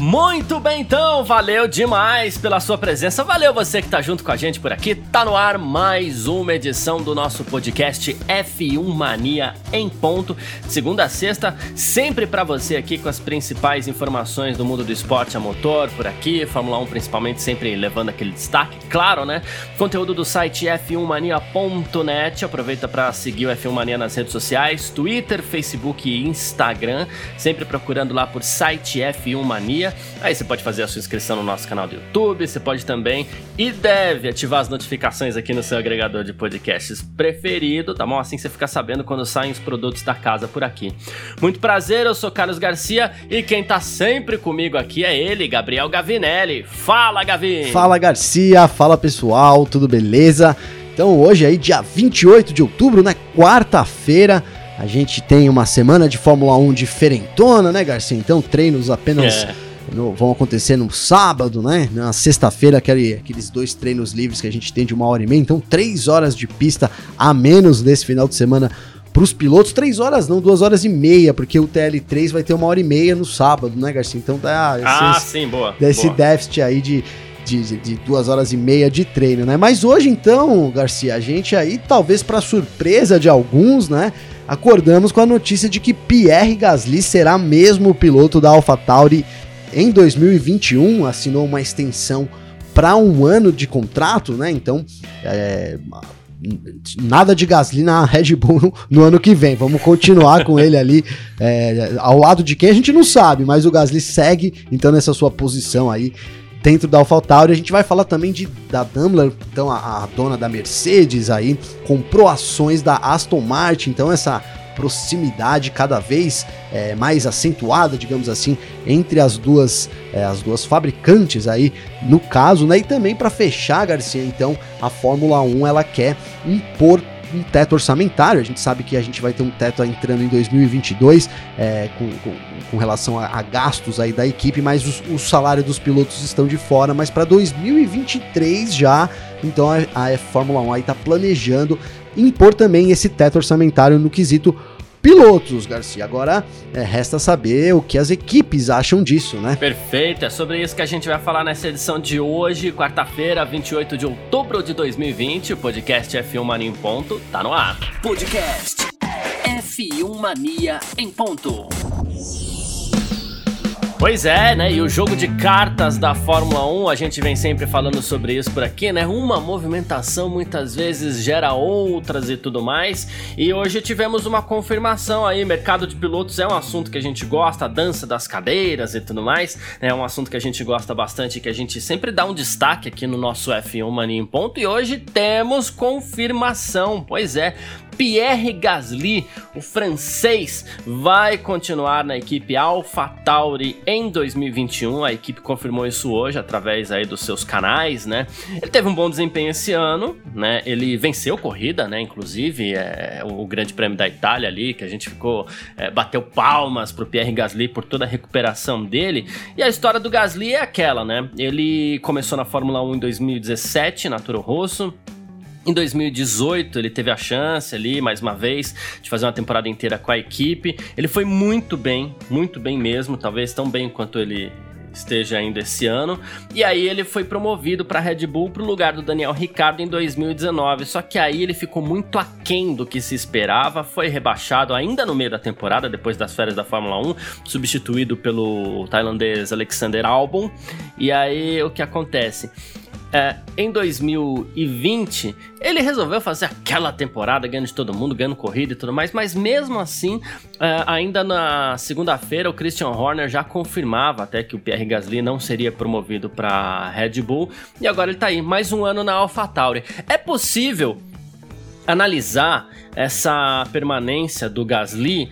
Muito bem, então, valeu demais pela sua presença. Valeu você que tá junto com a gente por aqui. Tá no ar mais uma edição do nosso podcast F1 Mania em ponto, segunda a sexta, sempre para você aqui com as principais informações do mundo do esporte a motor por aqui, Fórmula 1 principalmente sempre levando aquele destaque, claro, né? Conteúdo do site f1mania.net. Aproveita para seguir o F1 Mania nas redes sociais, Twitter, Facebook e Instagram, sempre procurando lá por site F1 Mania. Aí você pode fazer a sua inscrição no nosso canal do YouTube, você pode também e deve ativar as notificações aqui no seu agregador de podcasts preferido, tá bom? Assim você fica sabendo quando saem os produtos da casa por aqui. Muito prazer, eu sou Carlos Garcia e quem tá sempre comigo aqui é ele, Gabriel Gavinelli. Fala, Gavin! Fala, Garcia, fala pessoal, tudo beleza? Então hoje aí, dia 28 de outubro, né, quarta-feira, a gente tem uma semana de Fórmula 1 diferentona, né, Garcia? Então treinos apenas... É no, vão acontecer no sábado, né? Na sexta-feira, aquele, aqueles dois treinos livres que a gente tem de uma hora e meia. Então, três horas de pista a menos nesse final de semana para os pilotos. Três horas, não, duas horas e meia, porque o TL3 vai ter uma hora e meia no sábado, né, Garcia? Então dá ah, esse, sim, boa. Desse boa. déficit aí de, de, de, duas horas e meia de treino, né? Mas hoje, então, Garcia, a gente aí, talvez para surpresa de alguns, né? Acordamos com a notícia de que Pierre Gasly será mesmo o piloto da AlphaTauri em 2021 assinou uma extensão para um ano de contrato, né? Então, é, nada de Gasly na Red Bull no ano que vem. Vamos continuar com ele ali é, ao lado de quem a gente não sabe, mas o Gasly segue então nessa sua posição aí dentro da AlphaTauri. A gente vai falar também de da Daimler, então a, a dona da Mercedes aí comprou ações da Aston Martin, então essa proximidade cada vez é, mais acentuada, digamos assim, entre as duas, é, as duas fabricantes aí, no caso, né? E também para fechar, Garcia, então, a Fórmula 1 ela quer impor um teto orçamentário. A gente sabe que a gente vai ter um teto entrando em 2022 é, com, com, com, relação a, a, gastos aí da equipe, mas os, o salário dos pilotos estão de fora. Mas para 2023 já, então a, a Fórmula 1 aí está planejando impor também esse teto orçamentário no quesito pilotos, Garcia. Agora é, resta saber o que as equipes acham disso, né? Perfeito, é sobre isso que a gente vai falar nessa edição de hoje, quarta-feira, 28 de outubro de 2020. O podcast F1 Mania em Ponto tá no ar. Podcast F1 Mania em Ponto. Pois é, né? E o jogo de cartas da Fórmula 1, a gente vem sempre falando sobre isso por aqui, né? Uma movimentação muitas vezes gera outras e tudo mais. E hoje tivemos uma confirmação aí. Mercado de pilotos é um assunto que a gente gosta, a dança das cadeiras e tudo mais. Né? É um assunto que a gente gosta bastante, que a gente sempre dá um destaque aqui no nosso F1 Mania em Ponto. E hoje temos confirmação. Pois é, Pierre Gasly, o francês, vai continuar na equipe AlphaTauri em 2021. A equipe confirmou isso hoje através aí dos seus canais, né? Ele teve um bom desempenho esse ano, né? Ele venceu corrida, né? Inclusive é, o Grande Prêmio da Itália ali, que a gente ficou é, bateu palmas pro Pierre Gasly por toda a recuperação dele. E a história do Gasly é aquela, né? Ele começou na Fórmula 1 em 2017 na Toro Rosso. Em 2018, ele teve a chance ali, mais uma vez, de fazer uma temporada inteira com a equipe. Ele foi muito bem, muito bem mesmo, talvez tão bem quanto ele esteja ainda esse ano. E aí ele foi promovido para Red Bull para o lugar do Daniel Ricciardo em 2019. Só que aí ele ficou muito aquém do que se esperava, foi rebaixado ainda no meio da temporada, depois das férias da Fórmula 1, substituído pelo tailandês Alexander Albon. E aí o que acontece? É, em 2020, ele resolveu fazer aquela temporada ganhando de todo mundo, ganhando corrida e tudo mais, mas mesmo assim, é, ainda na segunda-feira, o Christian Horner já confirmava até que o Pierre Gasly não seria promovido para Red Bull, e agora ele está aí, mais um ano na AlphaTauri. É possível analisar essa permanência do Gasly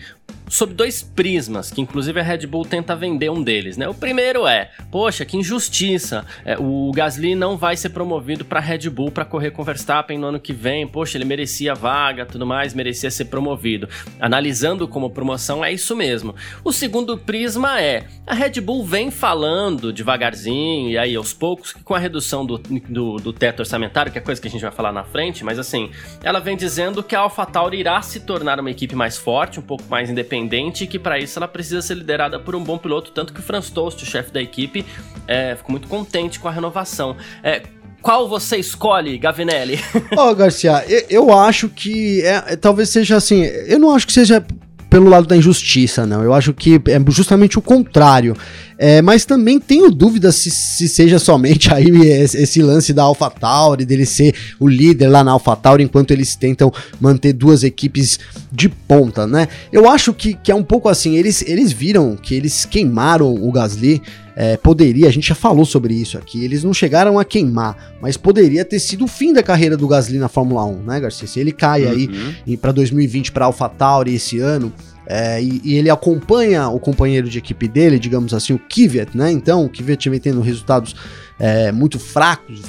sob dois prismas, que inclusive a Red Bull tenta vender um deles, né? O primeiro é, poxa, que injustiça, é, o Gasly não vai ser promovido para Red Bull para correr com Verstappen no ano que vem, poxa, ele merecia vaga, tudo mais, merecia ser promovido. Analisando como promoção é isso mesmo. O segundo prisma é, a Red Bull vem falando devagarzinho e aí aos poucos que com a redução do, do, do teto orçamentário, que é coisa que a gente vai falar na frente, mas assim, ela vem dizendo que a AlphaTauri irá se tornar uma equipe mais forte, um pouco mais independente e que para isso ela precisa ser liderada por um bom piloto, tanto que o Franz Tost, o chefe da equipe, é, ficou muito contente com a renovação. É, qual você escolhe, Gavinelli? Ó, oh, Garcia, eu, eu, acho que é, é, talvez seja assim. Eu não acho que seja pelo lado da injustiça, não. Eu acho que é justamente o contrário. É, mas também tenho dúvidas se, se, seja somente aí esse lance da AlphaTauri, dele ser o líder lá na AlphaTauri, enquanto eles tentam manter duas equipes de ponta, né? Eu acho que, que é um pouco assim, eles, eles viram que eles queimaram o Gasly, é, poderia, a gente já falou sobre isso aqui, eles não chegaram a queimar, mas poderia ter sido o fim da carreira do Gasly na Fórmula 1, né, Garcia? Se ele cai uhum. aí para 2020 para AlphaTauri esse ano, é, e, e, ele acompanha o companheiro de equipe dele, digamos assim, o Kvyat, né? Então, o Kvyat vem tendo resultados é, muito fracos,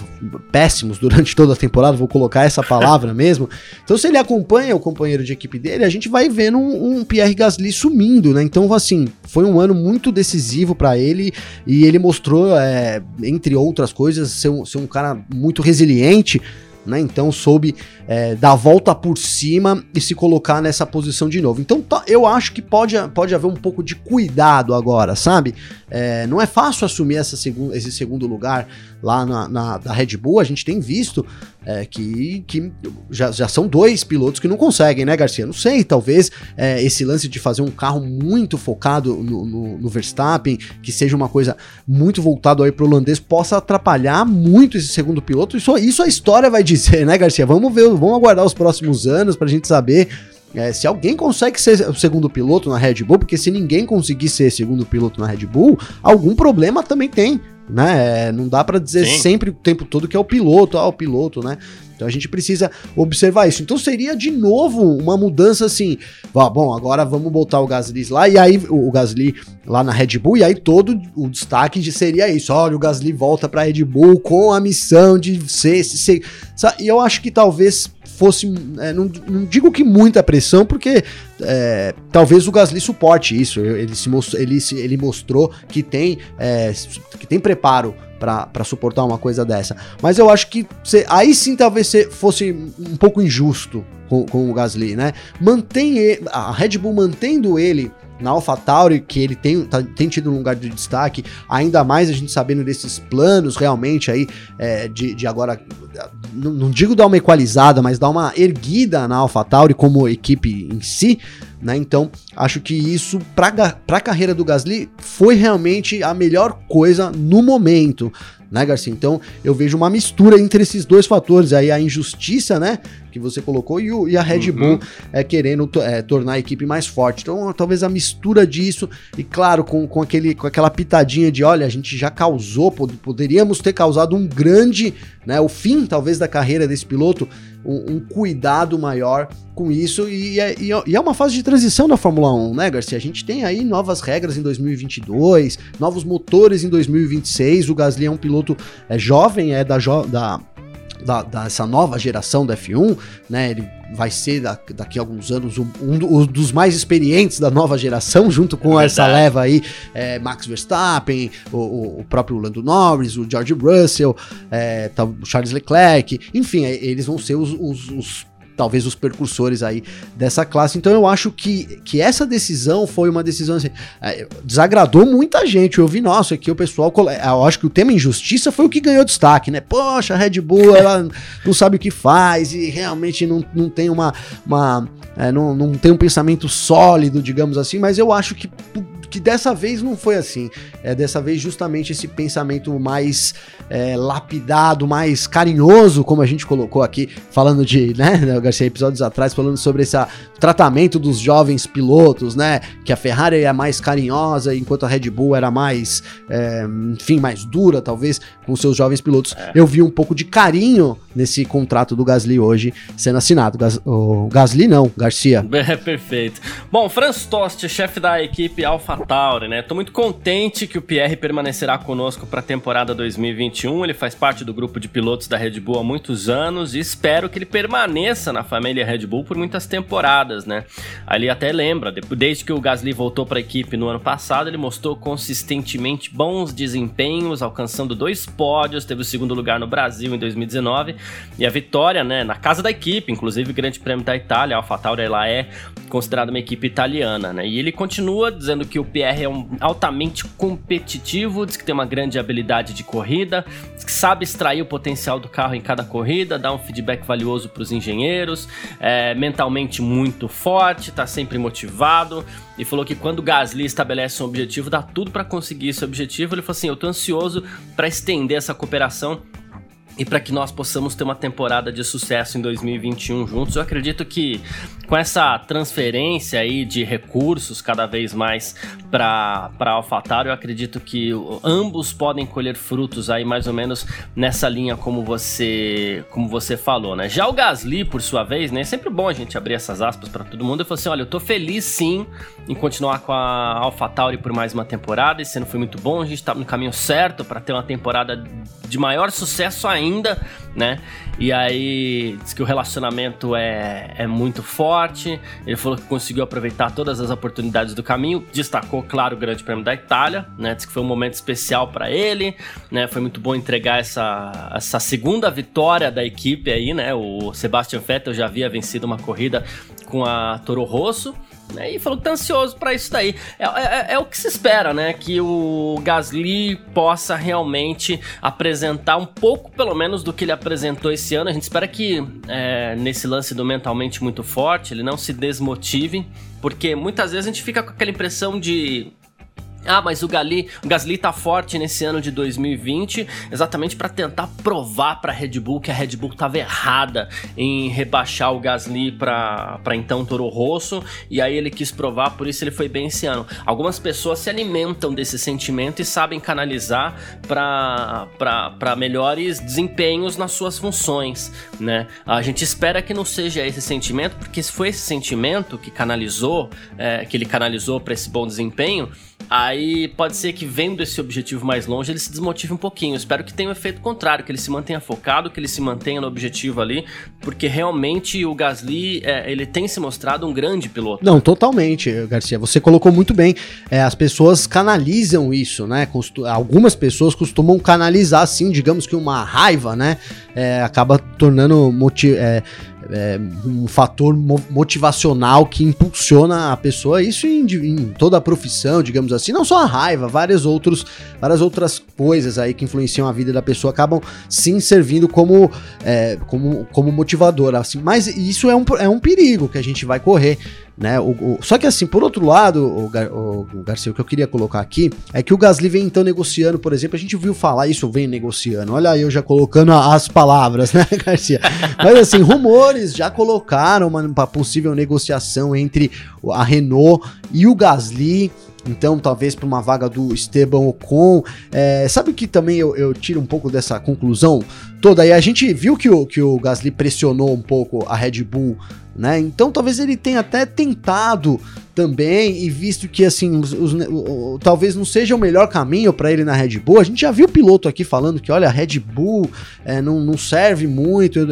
péssimos durante toda a temporada, vou colocar essa palavra mesmo. Então, se ele acompanha o companheiro de equipe dele, a gente vai vendo um, um Pierre Gasly sumindo, né? Então, assim, foi um ano muito decisivo para ele e ele mostrou, é, entre outras coisas, ser um, ser um cara muito resiliente né? Então soube é, dar a volta por cima e se colocar nessa posição de novo. Então eu acho que pode, pode haver um pouco de cuidado agora, sabe? É, não é fácil assumir essa segun, esse segundo lugar lá na, na da Red Bull. A gente tem visto é, que, que já, já são dois pilotos que não conseguem, né, Garcia? Não sei, talvez é, esse lance de fazer um carro muito focado no, no, no Verstappen, que seja uma coisa muito voltado aí pro holandês, possa atrapalhar muito esse segundo piloto. Isso, isso a história vai dizer, né, Garcia? Vamos ver, vamos aguardar os próximos anos pra gente saber é, se alguém consegue ser o segundo piloto na Red Bull, porque se ninguém conseguir ser segundo piloto na Red Bull, algum problema também tem, né? É, não dá para dizer Sim. sempre o tempo todo que é o piloto, ah, o piloto, né? Então a gente precisa observar isso. Então seria de novo uma mudança assim, ah, bom, agora vamos botar o Gasly lá e aí o Gasly lá na Red Bull e aí todo o destaque de seria isso. Olha, o Gasly volta para Red Bull com a missão de ser, ser, ser e eu acho que talvez fosse, é, não, não, digo que muita pressão, porque é, talvez o Gasly suporte isso. Ele, se mostrou, ele, ele mostrou que tem, é, que tem preparo para suportar uma coisa dessa. Mas eu acho que cê, aí sim talvez fosse um pouco injusto com, com o Gasly, né? Mantém ele, a Red Bull mantendo ele na AlphaTauri, que ele tem, tá, tem tido um lugar de destaque, ainda mais a gente sabendo desses planos realmente aí é, de, de agora, não, não, digo dar uma equalizada, mas dar uma erguida na AlphaTauri como equipe em si, né? Então, acho que isso para a carreira do Gasly foi realmente a melhor coisa no momento, né, Garcia? Então, eu vejo uma mistura entre esses dois fatores, aí a injustiça, né, que você colocou, e, o, e a Red uhum. Bull é, querendo é, tornar a equipe mais forte. Então, talvez a mistura disso, e claro, com, com, aquele, com aquela pitadinha de, olha, a gente já causou, pod poderíamos ter causado um grande, né, o fim, talvez, da carreira desse piloto, um, um cuidado maior com isso e é, e é, uma fase de transição da Fórmula 1, né, Garcia? A gente tem aí novas regras em 2022, novos motores em 2026. O Gasly é um piloto é, jovem, é da, jo da, da, dessa nova geração da F1, né? Ele vai ser daqui a alguns anos um, um, dos mais experientes da nova geração, junto com é essa leva aí, é, Max Verstappen, o, o, próprio Lando Norris, o George Russell, é, tá, o Charles Leclerc, enfim, é, eles vão ser os, os, os talvez os percursores aí dessa classe. Então eu acho que, que essa decisão foi uma decisão assim, é, desagradou muita gente. Eu vi, nossa, aqui o pessoal, eu acho que o tema injustiça foi o que ganhou destaque, né? Poxa, a Red Bull, ela não sabe o que faz e realmente não, não tem uma, uma é, não, não tem um pensamento sólido, digamos assim, mas eu acho que que dessa vez não foi assim. É dessa vez justamente esse pensamento mais é, lapidado, mais carinhoso, como a gente colocou aqui, falando de, né, Garcia, episódios atrás, falando sobre esse tratamento dos jovens pilotos, né? Que a Ferrari é mais carinhosa, enquanto a Red Bull era mais, é, enfim, mais dura, talvez, com seus jovens pilotos. É. Eu vi um pouco de carinho nesse contrato do Gasly hoje sendo assinado. Gas, o Gasly não, Garcia. É perfeito. Bom, Franz Tost, chefe da equipe AlphaTauri, né? Tô muito contente que o Pierre permanecerá conosco para a temporada 2021. Ele faz parte do grupo de pilotos da Red Bull há muitos anos e espero que ele permaneça na família Red Bull por muitas temporadas, né? Ali até lembra, desde que o Gasly voltou para a equipe no ano passado, ele mostrou consistentemente bons desempenhos, alcançando dois pódios, teve o segundo lugar no Brasil em 2019 e a vitória, né, na casa da equipe, inclusive o Grande Prêmio da Itália, a AlphaTauri ela é considerada uma equipe italiana, né? E ele continua dizendo que o Pierre é um altamente competitivo, diz que tem uma grande habilidade de corrida, que sabe extrair o potencial do carro em cada corrida, dá um feedback valioso para os engenheiros, é mentalmente muito forte, está sempre motivado e falou que quando Gasly estabelece um objetivo, dá tudo para conseguir esse objetivo. Ele falou assim: "Eu tô ansioso para estender essa cooperação e para que nós possamos ter uma temporada de sucesso em 2021 juntos. Eu acredito que com essa transferência aí de recursos cada vez mais para AlphaTauri, eu acredito que ambos podem colher frutos aí mais ou menos nessa linha como você como você falou, né? Já o Gasly, por sua vez, né, é sempre bom a gente abrir essas aspas para todo mundo. Ele falou assim: "Olha, eu tô feliz sim em continuar com a AlphaTauri por mais uma temporada. Esse ano foi muito bom, a gente tá no caminho certo para ter uma temporada de maior sucesso ainda, né? E aí diz que o relacionamento é, é muito forte. Ele falou que conseguiu aproveitar todas as oportunidades do caminho. Destacou, claro, o Grande Prêmio da Itália, né? Diz que foi um momento especial para ele, né? Foi muito bom entregar essa, essa segunda vitória da equipe aí, né? O Sebastian Vettel já havia vencido uma corrida com a Toro Rosso. Né, e falou que tá ansioso para isso daí. É, é, é, o que se espera, né? Que o Gasly possa realmente apresentar um pouco, pelo menos, do que ele apresentou esse ano. A gente espera que é, nesse lance do mentalmente muito forte, ele não se desmotive, porque muitas vezes a gente fica com aquela impressão de ah, mas o, Gali, o Gasly tá forte nesse ano de 2020, exatamente para tentar provar para Red Bull que a Red Bull tava errada em rebaixar o Gasly para então Toro Rosso, e aí ele quis provar, por isso ele foi bem esse ano. Algumas pessoas se alimentam desse sentimento e sabem canalizar para melhores desempenhos nas suas funções, né? A gente espera que não seja esse sentimento, porque se foi esse sentimento que canalizou, é, que ele canalizou para esse bom desempenho, Aí pode ser que vendo esse objetivo mais longe ele se desmotive um pouquinho. Espero que tenha um efeito contrário, que ele se mantenha focado, que ele se mantenha no objetivo ali, porque realmente o Gasly é, ele tem se mostrado um grande piloto. Não, totalmente, Garcia. Você colocou muito bem. É, as pessoas canalizam isso, né? Costu algumas pessoas costumam canalizar, assim, digamos que uma raiva, né? É, acaba tornando motivo. É, um fator motivacional que impulsiona a pessoa, isso em, em, toda a profissão, digamos assim, não só a raiva, várias, outros, várias outras coisas aí que influenciam a vida da pessoa acabam sim servindo como, é, como, como motivador. Assim, mas isso é um, é um perigo que a gente vai correr né? O, o, só que assim, por outro lado, o, o, o, Garcia, o que eu queria colocar aqui é que o Gasly vem então negociando, por exemplo, a gente viu falar isso, vem negociando. Olha aí, eu já colocando as palavras, né, Garcia? Mas assim, rumores já colocaram uma, uma possível negociação entre a Renault e o Gasly. Então, talvez para uma vaga do Esteban Ocon. É, sabe que também eu, eu, tiro um pouco dessa conclusão toda aí? A gente viu que o, que o Gasly pressionou um pouco a Red Bull né? Então talvez ele tenha até tentado também e visto que assim os, os, o, o, talvez não seja o melhor caminho para ele na Red Bull. A gente já viu o piloto aqui falando que olha a Red Bull é, não, não serve muito,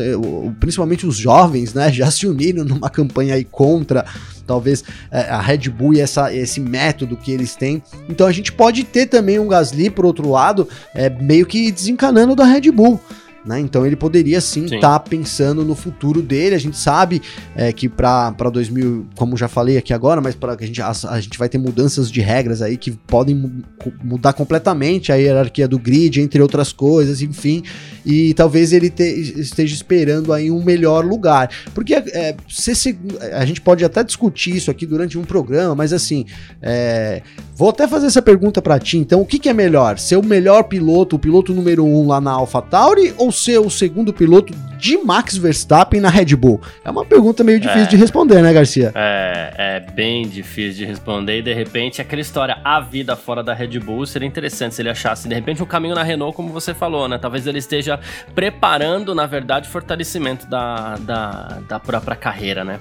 principalmente os jovens, né? Já se uniram numa campanha aí contra talvez é, a Red Bull e essa, esse método que eles têm. Então a gente pode ter também um Gasly por outro lado é, meio que desencanando da Red Bull né? Então ele poderia sim estar tá pensando no futuro dele. A gente sabe é, que para 2000, como já falei aqui agora, mas para a gente a, a, gente vai ter mudanças de regras aí que podem mudar completamente a hierarquia do grid, entre outras coisas, enfim. E talvez ele te, esteja esperando aí um melhor lugar, porque é, se, se, a gente pode até discutir isso aqui durante um programa, mas assim, é, vou até fazer essa pergunta para ti. Então, o que, que é melhor? Ser o melhor piloto, o piloto número um lá na AlphaTauri ou ser o segundo piloto de Max Verstappen na Red Bull? É uma pergunta meio difícil é, de responder, né, Garcia? É, é bem difícil de responder e de repente aquela história, a vida fora da Red Bull, seria interessante se ele achasse de repente um caminho na Renault, como você falou, né? Talvez ele esteja preparando, na verdade, o fortalecimento da, da, da própria carreira, né?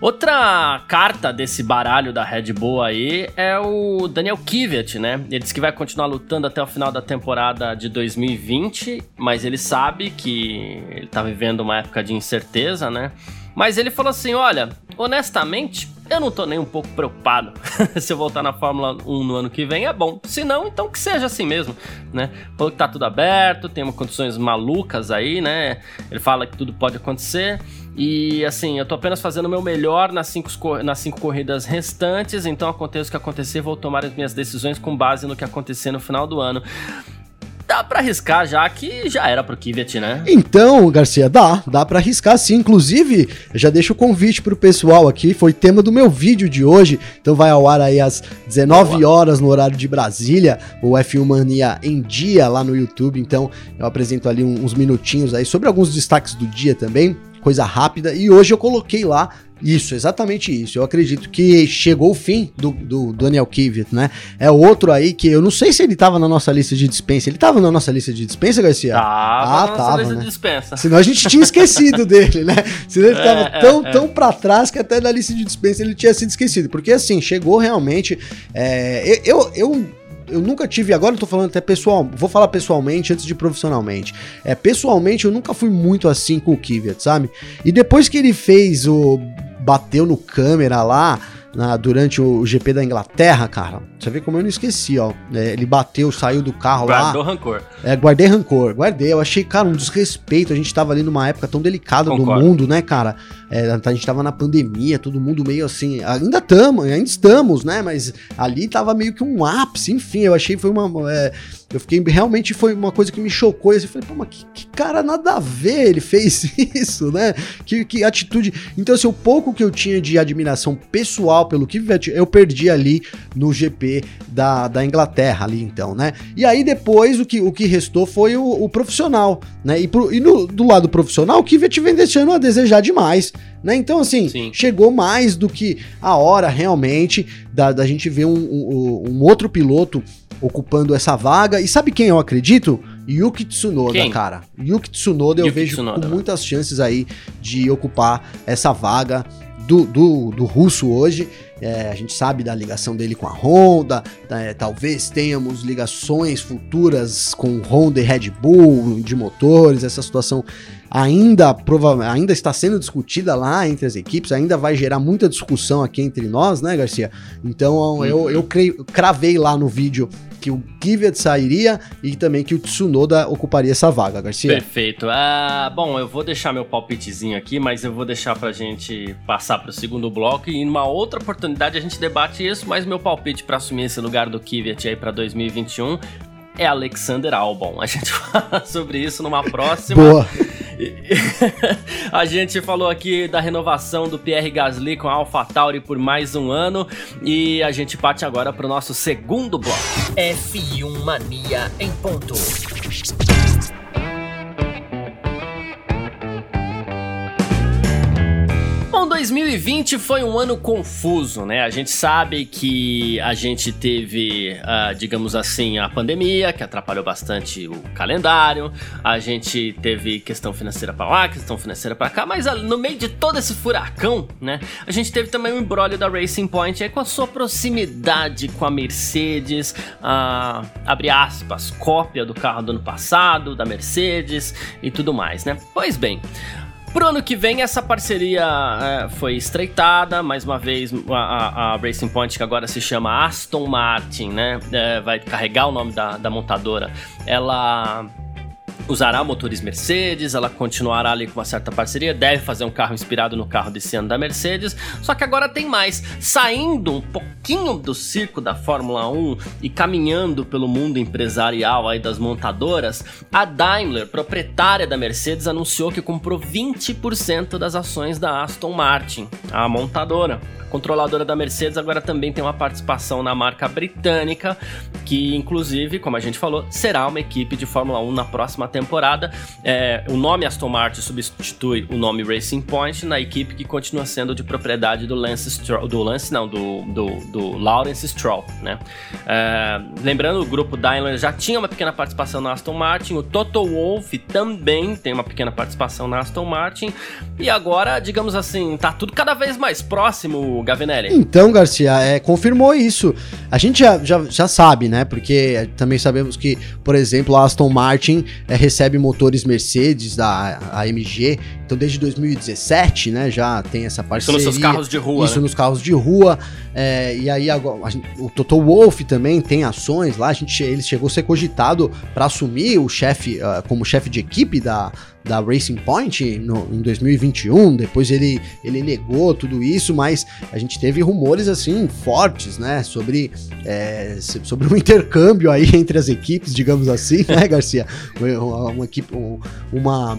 Outra carta desse baralho da Red Bull aí é o Daniel Kvyat, né? Ele disse que vai continuar lutando até o final da temporada de 2020, mas ele sabe que ele tá vivendo uma época de incerteza, né? Mas ele falou assim: olha, honestamente, eu não tô nem um pouco preocupado. Se eu voltar na Fórmula 1 no ano que vem, é bom. Se não, então que seja assim mesmo, né? Falou que tá tudo aberto, tem condições malucas aí, né? Ele fala que tudo pode acontecer. E assim, eu tô apenas fazendo o meu melhor nas cinco, nas cinco corridas restantes, então aconteça o que acontecer, vou tomar as minhas decisões com base no que acontecer no final do ano dá para arriscar já que já era pro Kvyat, né? Então, Garcia, dá, dá para arriscar sim. Inclusive, já deixo o convite pro pessoal aqui, foi tema do meu vídeo de hoje, então vai ao ar aí às 19 Boa. horas no horário de Brasília, o F1 Mania em dia lá no YouTube, então eu apresento ali uns minutinhos aí sobre alguns destaques do dia também, coisa rápida, e hoje eu coloquei lá isso, exatamente isso. Eu acredito que chegou o fim do, do Daniel Kvyat, né? É outro aí que eu não sei se ele tava na nossa lista de dispensa. Ele tava na nossa lista de dispensa, Garcia? Tava ah, na tava, lista né? de dispensa. Senão a gente tinha esquecido dele, né? Senão ele tava é, tão, é, tão pra trás que até na lista de dispensa ele tinha sido esquecido. Porque assim, chegou realmente. É, eu, eu eu nunca tive, agora eu tô falando até pessoal, vou falar pessoalmente antes de profissionalmente. É, pessoalmente eu nunca fui muito assim com o Kvyat, sabe? E depois que ele fez o bateu no câmera lá na, durante o GP da Inglaterra, cara. Você vê como eu não esqueci, ó. É, ele bateu, saiu do carro Guardou lá. Guardou rancor. É, guardei rancor, guardei. Eu achei, cara, um desrespeito. A gente tava ali numa época tão delicada Concordo. do mundo, né, cara? É, a gente tava na pandemia, todo mundo meio assim. Ainda estamos, ainda estamos, né? Mas ali tava meio que um ápice, enfim. Eu achei foi uma. É, eu fiquei realmente foi uma coisa que me chocou. Eu falei, pô, mas que, que, cara nada a ver ele fez isso, né? Que, que atitude. Então, assim, o pouco que eu tinha de admiração pessoal pelo que eu perdi ali no GP da, da Inglaterra, ali então, né? E aí depois o que, o que restou foi o, o profissional, né? E, pro, e no, do lado profissional, o Kvyat vem deixando a desejar demais. Né? Então, assim, Sim. chegou mais do que a hora realmente da, da gente ver um, um, um outro piloto ocupando essa vaga. E sabe quem eu acredito? Yuki Tsunoda, quem? cara. Yuki Tsunoda Yuki eu vejo Tsunoda. com muitas chances aí de ocupar essa vaga do, do, do russo hoje. É, a gente sabe da ligação dele com a Honda, é, talvez tenhamos ligações futuras com Honda e Red Bull de motores, essa situação ainda, prova ainda está sendo discutida lá entre as equipes, ainda vai gerar muita discussão aqui entre nós, né, Garcia? Então eu, eu creio, cravei lá no vídeo que o Kvyat sairia e também que o Tsunoda ocuparia essa vaga, Garcia. Perfeito. Uh, bom, eu vou deixar meu palpitezinho aqui, mas eu vou deixar pra gente passar pro segundo bloco e numa outra oportunidade a gente debate isso, mas meu palpite para assumir esse lugar do Kvyat aí para 2021 é Alexander Albon. A gente fala sobre isso numa próxima. Boa. a gente falou aqui da renovação do Pierre Gasly com a AlphaTauri por mais um ano e a gente parte agora para o nosso segundo bloco. F1 Mania em ponto. Bom, 2020 foi um ano confuso, né? A gente sabe que a gente teve, uh, digamos assim, a pandemia, que atrapalhou bastante o calendário. A gente teve questão financeira para lá, questão financeira para cá, mas uh, no meio de todo esse furacão, né? A gente teve também o embrólio da Racing Point aí com a sua proximidade com a Mercedes, uh, abre aspas, cópia do carro do ano passado, da Mercedes e tudo mais, né? Pois bem. Pro ano que vem, essa parceria é, foi estreitada. Mais uma vez, a, a, Racing Point, que agora se chama Aston Martin, né? É, vai carregar o nome da, da montadora. Ela usará motores Mercedes, ela continuará ali com uma certa parceria, deve fazer um carro inspirado no carro desse ano da Mercedes, só que agora tem mais. Saindo um pouquinho do circo da Fórmula 1 e caminhando pelo mundo empresarial aí das montadoras, a Daimler, proprietária da Mercedes, anunciou que comprou 20% das ações da Aston Martin, a montadora controladora da Mercedes, agora também tem uma participação na marca britânica, que inclusive, como a gente falou, será uma equipe de Fórmula 1 na próxima temporada. É, o nome Aston Martin substitui o nome Racing Point na equipe que continua sendo de propriedade do Lance Stroll, do Lance não, do, do, do Lawrence Stroll, né? É, lembrando, o grupo Daimler já tinha uma pequena participação na Aston Martin, o Toto Wolff também tem uma pequena participação na Aston Martin, e agora, digamos assim, tá tudo cada vez mais próximo Gavinelli? Então, Garcia, é, confirmou isso. A gente já, já, já sabe, né? Porque também sabemos que, por exemplo, a Aston Martin é, recebe motores Mercedes da AMG. Então, desde 2017, né? Já tem essa parceria. Isso nos seus carros de rua. Isso né? nos carros de rua. É, e aí agora, o Toto Wolff também tem ações lá. A gente, ele chegou a ser cogitado para assumir o chefe uh, como chefe de equipe da, da Racing Point no, em 2021. Depois ele, ele negou tudo isso, mas a gente teve rumores assim fortes, né, sobre, é, sobre um intercâmbio aí entre as equipes, digamos assim, né, Garcia? Uma, uma equipe, uma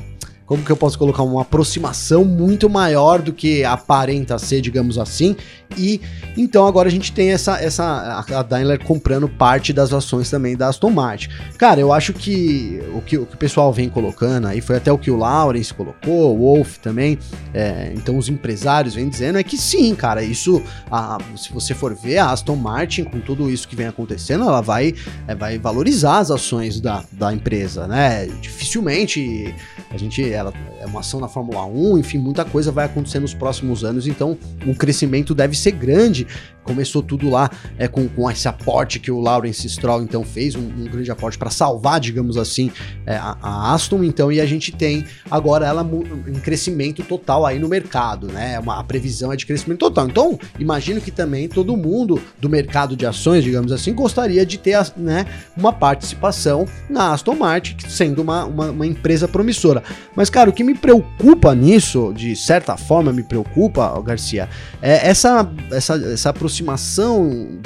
como que eu posso colocar uma aproximação muito maior do que aparenta ser, digamos assim. E então agora a gente tem essa essa a Daimler comprando parte das ações também da Aston Martin. Cara, eu acho que o que o, que o pessoal vem colocando aí foi até o que o Lawrence colocou, o Wolf também. É, então os empresários vêm dizendo é que sim, cara, isso a, se você for ver a Aston Martin com tudo isso que vem acontecendo, ela vai é, vai valorizar as ações da, da empresa, né? Dificilmente a gente ela é uma ação na Fórmula 1, enfim, muita coisa vai acontecer nos próximos anos, então o crescimento deve ser grande. Começou tudo lá é, com, com esse aporte que o Lawrence Stroll então fez, um, um grande aporte para salvar, digamos assim, é, a, a, Aston, então, e a gente tem agora ela em crescimento total aí no mercado, né? Uma, a previsão é de crescimento total. Então, imagino que também todo mundo do mercado de ações, digamos assim, gostaria de ter né, uma participação na Aston Martin, sendo uma, uma, uma empresa promissora. Mas, cara, o que me preocupa nisso, de certa forma me preocupa, Garcia, é essa, essa, essa aproximação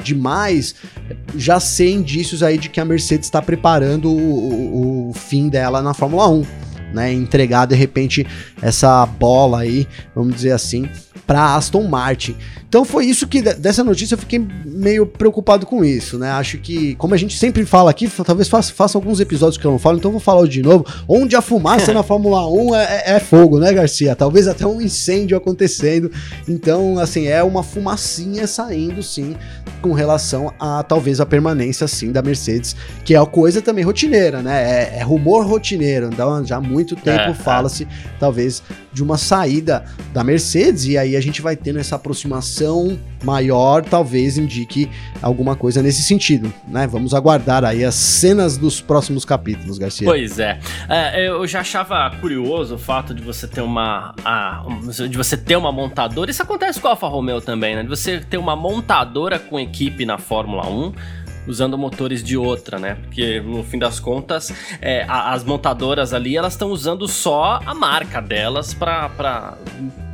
demais já ser indícios aí de que a Mercedes está preparando o, o, o fim dela na Fórmula 1. Né, entregar de repente essa bola aí, vamos dizer assim, para Aston Martin. Então foi isso que dessa notícia eu fiquei meio preocupado com isso, né? Acho que, como a gente sempre fala aqui, talvez faça, faça alguns episódios que eu não falo, então vou falar de novo. Onde a fumaça na Fórmula 1 é, é, é, fogo, né, Garcia? Talvez até um incêndio acontecendo. Então, assim, é uma fumacinha saindo, sim, com relação a talvez a permanência, sim, da Mercedes, que é uma coisa também rotineira, né? É, é rumor rotineiro. Então, já há muito tempo é, é. fala-se, talvez, de uma saída da Mercedes, e aí a gente vai tendo essa aproximação maior talvez indique alguma coisa nesse sentido, né? Vamos aguardar aí as cenas dos próximos capítulos, Garcia. Pois é. é eu já achava curioso o fato de você ter uma a, de você ter uma montadora. Isso acontece com a Alfa Romeo também, né? De você ter uma montadora com equipe na Fórmula 1 usando motores de outra, né? Porque no fim das contas, é, as montadoras ali elas estão usando só a marca delas para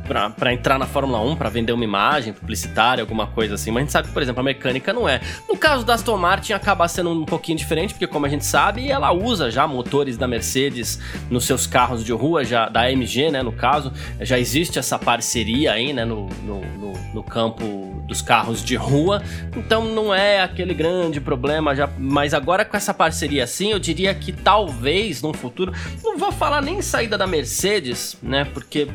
para entrar na Fórmula 1, para vender uma imagem publicitária, alguma coisa assim. Mas a gente sabe que, por exemplo, a mecânica não é. No caso da Aston Martin, acaba sendo um pouquinho diferente, porque, como a gente sabe, ela usa já motores da Mercedes nos seus carros de rua, já da AMG, né? No caso, já existe essa parceria aí, né? No, no, no, no campo dos carros de rua. Então não é aquele grande problema já. Mas agora com essa parceria assim, eu diria que talvez no futuro, não vou falar nem saída da Mercedes, né? Porque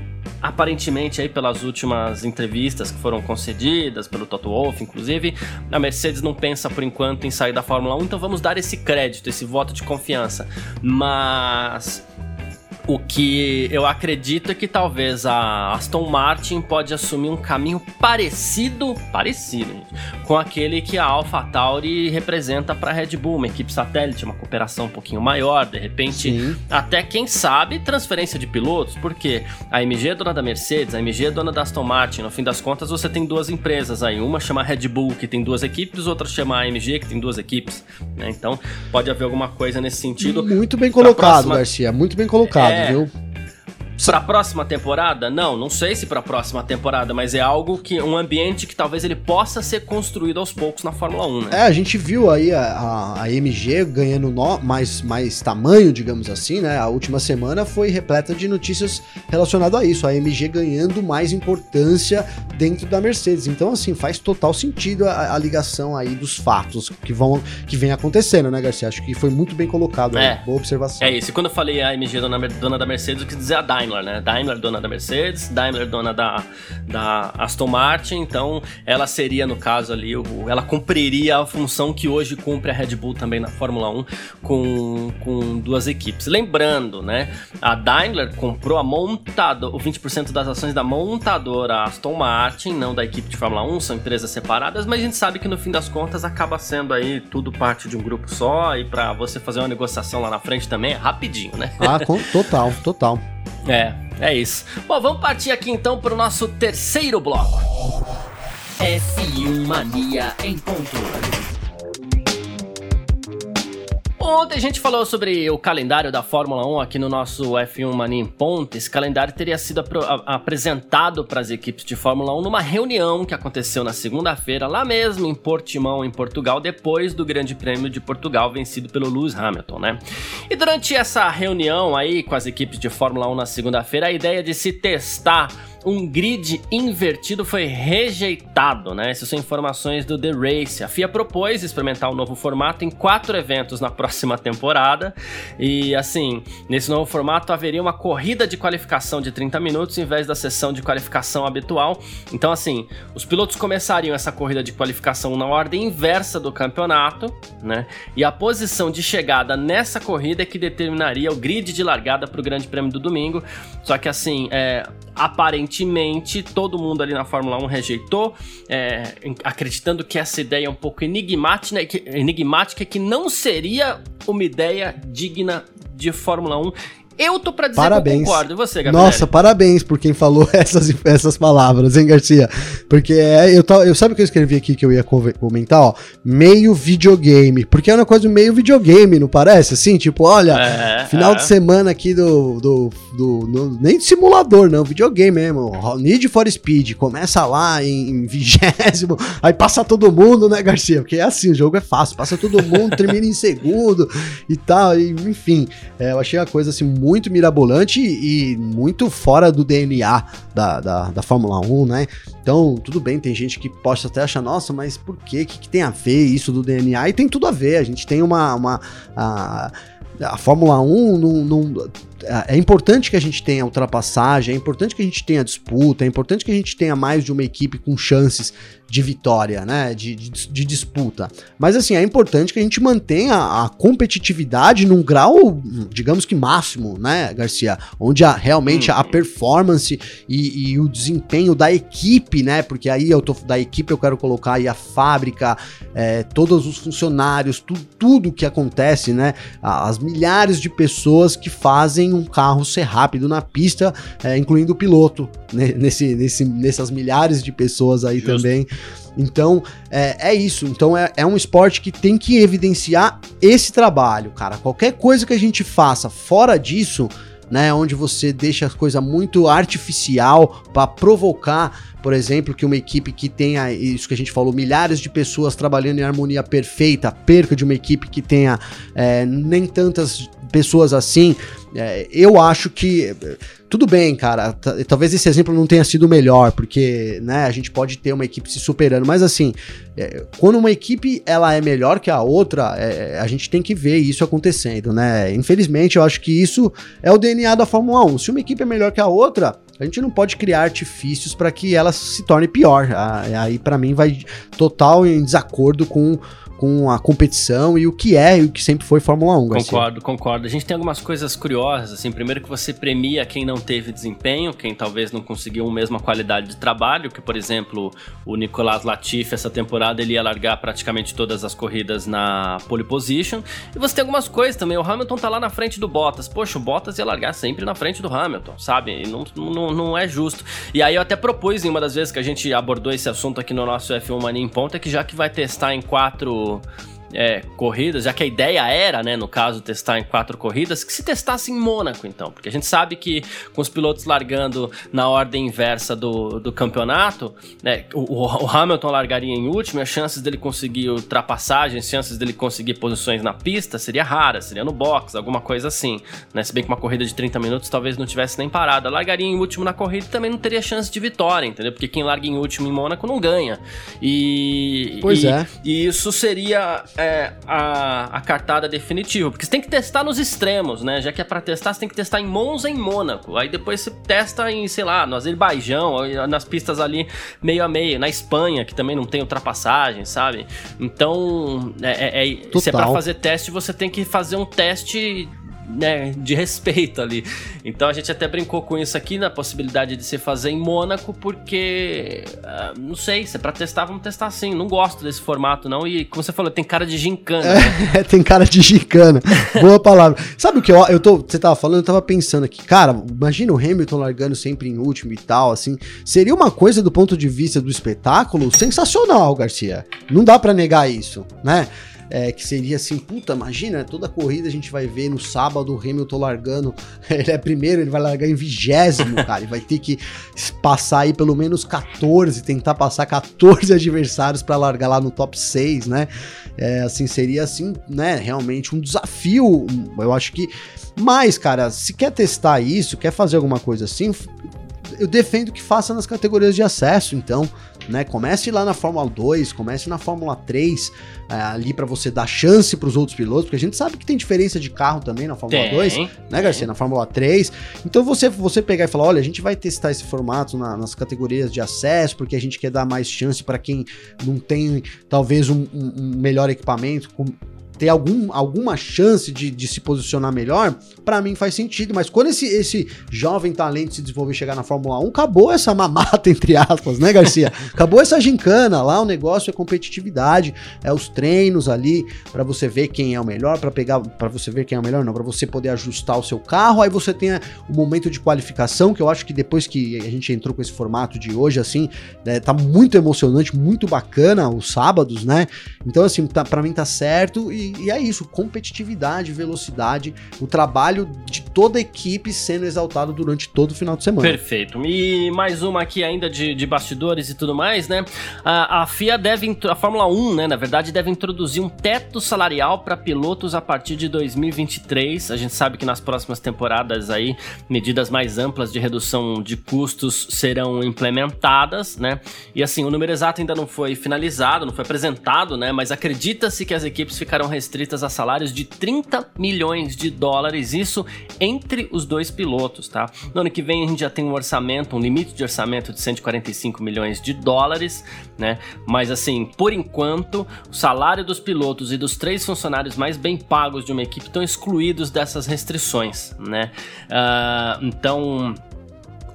aparentemente aí pelas últimas entrevistas que foram concedidas pelo Toto Wolff, inclusive, a Mercedes não pensa por enquanto em sair da Fórmula 1, então vamos dar esse crédito, esse voto de confiança. Mas O que eu acredito é que talvez a Aston Martin pode assumir um caminho parecido, parecido, gente, com aquele que a AlphaTauri representa para a Red Bull, uma equipe satélite, uma cooperação um pouquinho maior, de repente, Sim. até quem sabe transferência de pilotos, porque a MG é dona da Mercedes, a MG é dona da Aston Martin, no fim das contas você tem duas empresas aí, uma chama Red Bull, que tem duas equipes, outra chama AMG, que tem duas equipes, né? Então, pode haver alguma coisa nesse sentido. Muito bem colocado, próxima... Garcia, muito bem colocado. É, é, viu? Pra próxima temporada? Não, não sei se pra próxima temporada, mas é algo que. um ambiente que talvez ele possa ser construído aos poucos na Fórmula 1, né? É, a gente viu aí a, a, a MG ganhando no, mais, mais tamanho, digamos assim, né? A última semana foi repleta de notícias relacionadas a isso. A MG ganhando mais importância dentro da Mercedes. Então, assim, faz total sentido a, a ligação aí dos fatos que vão que vem acontecendo, né, Garcia? Acho que foi muito bem colocado. É. Boa observação. É isso. E quando eu falei a MG dona, dona da Mercedes, eu quis dizer a Daimler. Daimler, né? Daimler dona da Mercedes, Daimler dona da, da Aston Martin, então ela seria, no caso ali, o, ela cumpriria a função que hoje cumpre a Red Bull também na Fórmula 1 com, com duas equipes. Lembrando, né? A Daimler comprou a montadora, o 20% das ações da montadora Aston Martin, não da equipe de Fórmula 1, são empresas separadas, mas a gente sabe que no fim das contas acaba sendo aí tudo parte de um grupo só e para você fazer uma negociação lá na frente também é rapidinho, né? Ah, total, total. É, é isso. Bom, vamos partir aqui então para o nosso terceiro bloco. F1 Mania em ponto. Ontem a gente falou sobre o calendário da Fórmula 1 aqui no nosso F1 Mania em Ponte. Esse calendário teria sido apresentado para as equipes de Fórmula 1 numa reunião que aconteceu na segunda-feira, lá mesmo em Portimão, em Portugal, depois do Grande Prêmio de Portugal vencido pelo Lewis Hamilton, né? E durante essa reunião aí com as equipes de Fórmula 1 na segunda-feira, a ideia de se testar um grid invertido foi rejeitado, né? Essas são informações do The Race. A FIA propôs experimentar um novo formato em quatro eventos na próxima temporada. E assim, nesse novo formato haveria uma corrida de qualificação de 30 minutos em vez da sessão de qualificação habitual. Então, assim, os pilotos começariam essa corrida de qualificação na ordem inversa do campeonato, né? E a posição de chegada nessa corrida é que determinaria o grid de largada para o Grande Prêmio do domingo. Só que assim, é, aparentemente todo mundo ali na Fórmula 1 rejeitou, é, acreditando que essa ideia é um pouco enigmática, enigmática que não seria uma ideia digna de Fórmula 1 eu tô pra dizer parabéns. que eu concordo. E você, Gabriel? Nossa, parabéns por quem falou essas, essas palavras, hein, Garcia? Porque é, eu, eu sabe o que eu escrevi aqui que eu ia comentar, ó? Meio videogame. Porque é uma coisa meio videogame, não parece? Assim, tipo, olha, é, final é. de semana aqui do. do, do, do nem de simulador, não, videogame mesmo. Need for Speed. Começa lá em vigésimo, aí passa todo mundo, né, Garcia? Porque é assim, o jogo é fácil, passa todo mundo, termina em segundo e tal. E, enfim, é, eu achei a coisa assim muito mirabolante e muito fora do DNA da, da, da, Fórmula 1, né? Então, tudo bem, tem gente que possa até achar, nossa, mas por quê? O que, que tem a ver isso do DNA? E tem tudo a ver, a gente tem uma. uma a, a Fórmula 1 não, não, é importante que a gente tenha ultrapassagem, é importante que a gente tenha disputa, é importante que a gente tenha mais de uma equipe com chances de vitória, né? De, de, de, disputa. Mas assim, é importante que a gente mantenha a competitividade num grau, digamos que máximo, né, Garcia? Onde a, realmente a performance e, e, o desempenho da equipe, né? Porque aí eu tô da equipe, eu quero colocar aí a fábrica, é, todos os funcionários, tu, tudo que acontece, né? As milhares de pessoas que fazem um carro ser rápido na pista, é, incluindo o piloto, né? nesse, nesse, nessas milhares de pessoas aí Justo. também. Então, é, é isso. Então, é, é um esporte que tem que evidenciar esse trabalho, cara. Qualquer coisa que a gente faça fora disso, né, onde você deixa a coisa muito artificial para provocar, por exemplo, que uma equipe que tenha isso que a gente falou, milhares de pessoas trabalhando em harmonia perfeita, perca de uma equipe que tenha é, nem tantas pessoas assim, é, eu acho que tudo bem, cara. Talvez esse exemplo não tenha sido melhor, porque né, a gente pode ter uma equipe se superando, mas assim, é, quando uma equipe ela é melhor que a outra, é, a gente tem que ver isso acontecendo, né? Infelizmente, eu acho que isso é o DNA da Fórmula 1. Se uma equipe é melhor que a outra, a gente não pode criar artifícios para que ela se torne pior. Aí, para mim, vai total em desacordo com com a competição e o que é e o que sempre foi Fórmula 1. Garcia. Concordo, concordo. A gente tem algumas coisas curiosas, assim, primeiro que você premia quem não teve desempenho, quem talvez não conseguiu a mesma qualidade de trabalho, que por exemplo, o Nicolas Latifi essa temporada ele ia largar praticamente todas as corridas na pole position. E você tem algumas coisas também, o Hamilton tá lá na frente do Bottas. Poxa, o Bottas ia largar sempre na frente do Hamilton, sabe? E não, não, não é justo. E aí eu até propus em uma das vezes que a gente abordou esse assunto aqui no nosso F1 Mania em Ponta, que já que vai testar em quatro Yeah. É, corridas, já que a ideia era, né, no caso, testar em quatro corridas, que se testasse em Mônaco, então. Porque a gente sabe que com os pilotos largando na ordem inversa do, do campeonato, né, o, o Hamilton largaria em último e as chances dele conseguir ultrapassagem, as chances dele conseguir posições na pista seria rara, seria no box, alguma coisa assim. Né? Se bem que uma corrida de 30 minutos talvez não tivesse nem parada. Largaria em último na corrida e também não teria chance de vitória, entendeu? Porque quem larga em último em Mônaco não ganha. E, pois e, é. E isso seria é, a, a cartada definitiva. Porque você tem que testar nos extremos, né? Já que é pra testar, você tem que testar em Monza e em Mônaco. Aí depois você testa em, sei lá, no Azerbaijão, nas pistas ali meio a meio, na Espanha, que também não tem ultrapassagem, sabe? Então, é, é, é se é pra fazer teste, você tem que fazer um teste né, de respeito ali. Então a gente até brincou com isso aqui na possibilidade de se fazer em Mônaco, porque uh, não sei, se é pra testar, vamos testar sim. Não gosto desse formato, não. E como você falou, tem cara de gincana. É, tem cara de gincana. Boa palavra. Sabe o que eu, eu tô. Você tava falando, eu tava pensando aqui, cara, imagina o Hamilton largando sempre em último e tal, assim. Seria uma coisa do ponto de vista do espetáculo sensacional, Garcia. Não dá para negar isso, né? É, que seria assim, puta, imagina, toda corrida a gente vai ver no sábado o Hamilton largando, ele é primeiro, ele vai largar em vigésimo, cara, e vai ter que passar aí pelo menos 14, tentar passar 14 adversários para largar lá no top 6, né? É, assim, seria assim, né, realmente um desafio, eu acho que, mas, cara, se quer testar isso, quer fazer alguma coisa assim, eu defendo que faça nas categorias de acesso, então, né? Comece lá na Fórmula 2, comece na Fórmula 3, é, ali para você dar chance para os outros pilotos, porque a gente sabe que tem diferença de carro também na Fórmula tem, 2, né, Garcia? Na Fórmula 3. Então você, você pegar e falar: olha, a gente vai testar esse formato na, nas categorias de acesso, porque a gente quer dar mais chance para quem não tem talvez um, um, um melhor equipamento, com, ter algum, alguma chance de, de se posicionar melhor, para mim faz sentido. Mas quando esse, esse jovem talento se desenvolver e chegar na Fórmula 1, acabou essa mamata, entre aspas, né, Garcia? acabou essa gincana. Lá o negócio é competitividade, é os treinos ali para você ver quem é o melhor, para pegar, para você ver quem é o melhor, não, para você poder ajustar o seu carro. Aí você tem o momento de qualificação, que eu acho que depois que a gente entrou com esse formato de hoje, assim, né, tá muito emocionante, muito bacana os sábados, né? Então, assim, tá, para mim tá certo e e, é isso, competitividade, velocidade, o trabalho de toda a equipe sendo exaltado durante todo o final de semana. Perfeito. E mais uma aqui ainda de, de bastidores e tudo mais, né? A, a FIA deve, a Fórmula 1, né, na verdade, deve introduzir um teto salarial para pilotos a partir de 2023. A gente sabe que nas próximas temporadas aí, medidas mais amplas de redução de custos serão implementadas, né? E assim, o número exato ainda não foi finalizado, não foi apresentado, né? Mas acredita-se que as equipes ficarão restritas a salários de 30 milhões de dólares, isso entre os dois pilotos, tá? No ano que vem a gente já tem um orçamento, um limite de orçamento de 145 milhões de dólares, né? Mas assim, por enquanto, o salário dos pilotos e dos três funcionários mais bem pagos de uma equipe estão excluídos dessas restrições, né? Uh, então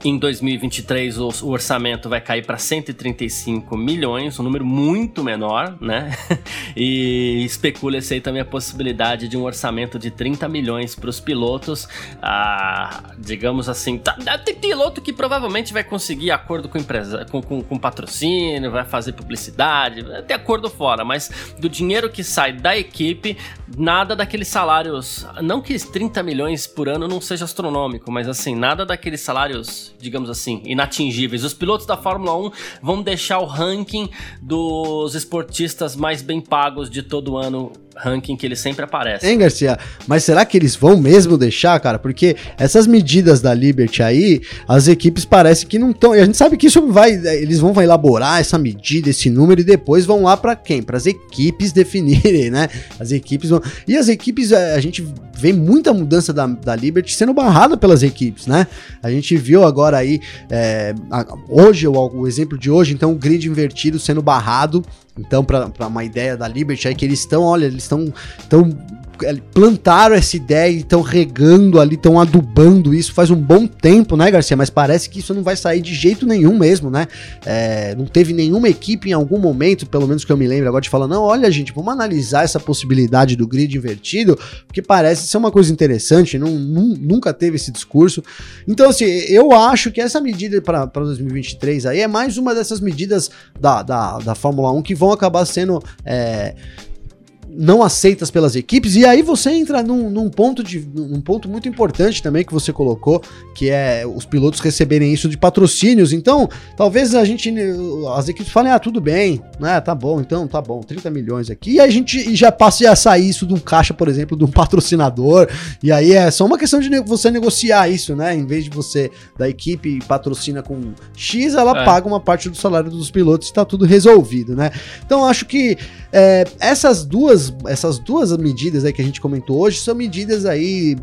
em 2023 o, o orçamento vai cair para 135 milhões, um número muito menor, né? e especula-se aí também a possibilidade de um orçamento de 30 milhões para os pilotos. Ah, digamos assim, tá, tem piloto que provavelmente vai conseguir acordo com empresa, com, com, com patrocínio, vai fazer publicidade, ter acordo fora, mas do dinheiro que sai da equipe, nada daqueles salários, não que 30 milhões por ano não seja astronômico, mas assim, nada daqueles salários digamos assim, inatingíveis. Os pilotos da Fórmula 1 vão deixar o ranking dos esportistas mais bem pagos de todo ano ranking que ele sempre aparece. Hein, Garcia? Mas será que eles vão mesmo deixar, cara? Porque essas medidas da Liberty aí, as equipes parecem que não estão. E a gente sabe que isso vai. Eles vão elaborar essa medida, esse número, e depois vão lá para quem? Para as equipes definirem, né? As equipes vão. E as equipes, a gente vê muita mudança da, da Liberty sendo barrada pelas equipes, né? A gente viu agora aí, é, hoje, o, o exemplo de hoje, então, o grid invertido sendo barrado Então, para uma ideia da Liberty é que eles estão, olha, eles estão plantaram essa ideia e estão regando ali, estão adubando isso faz um bom tempo, né, Garcia? Mas parece que isso não vai sair de jeito nenhum mesmo, né? É, não teve nenhuma equipe em algum momento, pelo menos que eu me lembro agora, de falar: não, olha, gente, vamos analisar essa possibilidade do grid invertido, porque parece ser uma coisa interessante, não, nunca teve esse discurso. Então, assim, eu acho que essa medida para 2023 aí é mais uma dessas medidas da, da, da Fórmula 1 que vão acabar sendo. É, não aceitas pelas equipes, e aí você entra num, num, ponto de, num ponto muito importante também que você colocou, que é os pilotos receberem isso de patrocínios. Então, talvez a gente, as equipes falem, ah, tudo bem, né, tá bom, então tá bom, 30 milhões aqui, e a gente já passe a sair isso de um caixa, por exemplo, de um patrocinador, e aí é só uma questão de você negociar isso, né, em vez de você, da equipe patrocina com X, ela é. paga uma parte do salário dos pilotos e tá tudo resolvido, né. Então, acho que é, essas duas essas duas medidas aí que a gente comentou hoje são medidas aí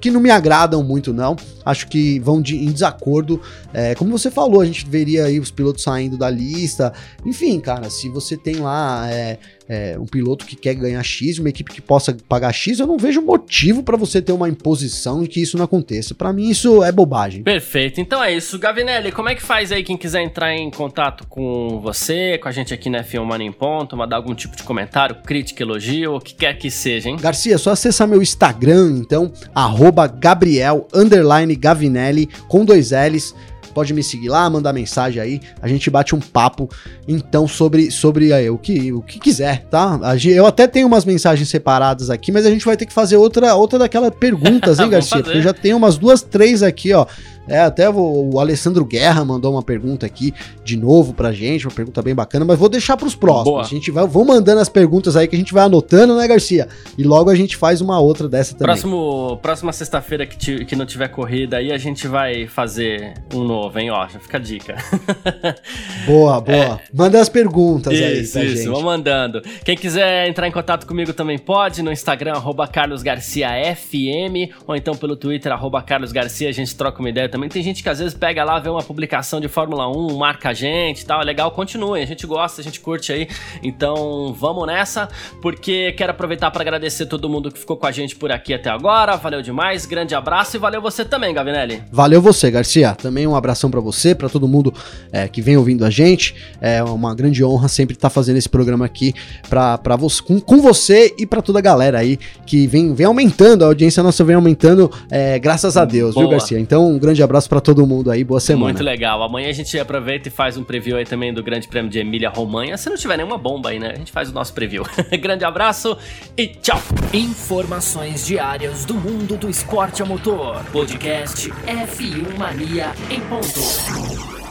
que não me agradam muito, não. Acho que vão de, em desacordo. É, como você falou, a gente veria aí os pilotos saindo da lista. Enfim, cara, se você tem lá é, é, um piloto que quer ganhar X, uma equipe que possa pagar X, eu não vejo motivo para você ter uma imposição e que isso não aconteça. Para mim, isso é bobagem. Perfeito. Então é isso. Gavinelli, como é que faz aí quem quiser entrar em contato com você, com a gente aqui na F1 Money em Ponto, mandar algum tipo de comentário, crítica, elogio, o que quer que seja, hein? Garcia, é só acessar meu Instagram, então, arroba Gabriel Gavinelli com dois L's pode me seguir lá, mandar mensagem aí, a gente bate um papo então sobre sobre aí, o que o que quiser, tá? Eu até tenho umas mensagens separadas aqui, mas a gente vai ter que fazer outra outra daquelas perguntas, hein, Garcia? Porque eu já tenho umas duas, três aqui, ó. É, até o, o, Alessandro Guerra mandou uma pergunta aqui de novo pra gente, uma pergunta bem bacana, mas vou deixar pros próximos. Boa. A gente vai, vou mandando as perguntas aí que a gente vai anotando, né, Garcia? E logo a gente faz uma outra dessa também. Próximo, próxima sexta-feira que, que não tiver corrida aí, a gente vai fazer um novo, hein? Ó, já fica a dica. boa, boa. É. Manda as perguntas isso, aí pra isso, gente. vou mandando. Quem quiser entrar em contato comigo também pode, no Instagram, arroba carlosgarciafm, ou então pelo Twitter, arroba carlosgarcia, a gente troca uma ideia também tem gente que às vezes pega lá, vê uma publicação de Fórmula 1, marca a gente e tal. É legal, continuem. A gente gosta, a gente curte aí. Então vamos nessa, porque quero aproveitar para agradecer todo mundo que ficou com a gente por aqui até agora. Valeu demais, grande abraço e valeu você também, Gavinelli. Valeu você, Garcia. Também um abração para você, para todo mundo é, que vem ouvindo a gente. É uma grande honra sempre estar tá fazendo esse programa aqui para você, com, com, você e para toda a galera aí que vem, vem aumentando, a audiência nossa vem aumentando, é, graças a Deus, Boa. viu, Garcia? Então, um grande abraço para todo mundo aí, boa semana. Muito legal. Amanhã a gente aproveita e faz um preview aí também do Grande Prêmio de Emília Romanha. Se não tiver nenhuma bomba aí, né? A gente faz o nosso preview. Grande abraço e tchau. Informações diárias do mundo do esporte a motor. Podcast F1 Mania em ponto. ト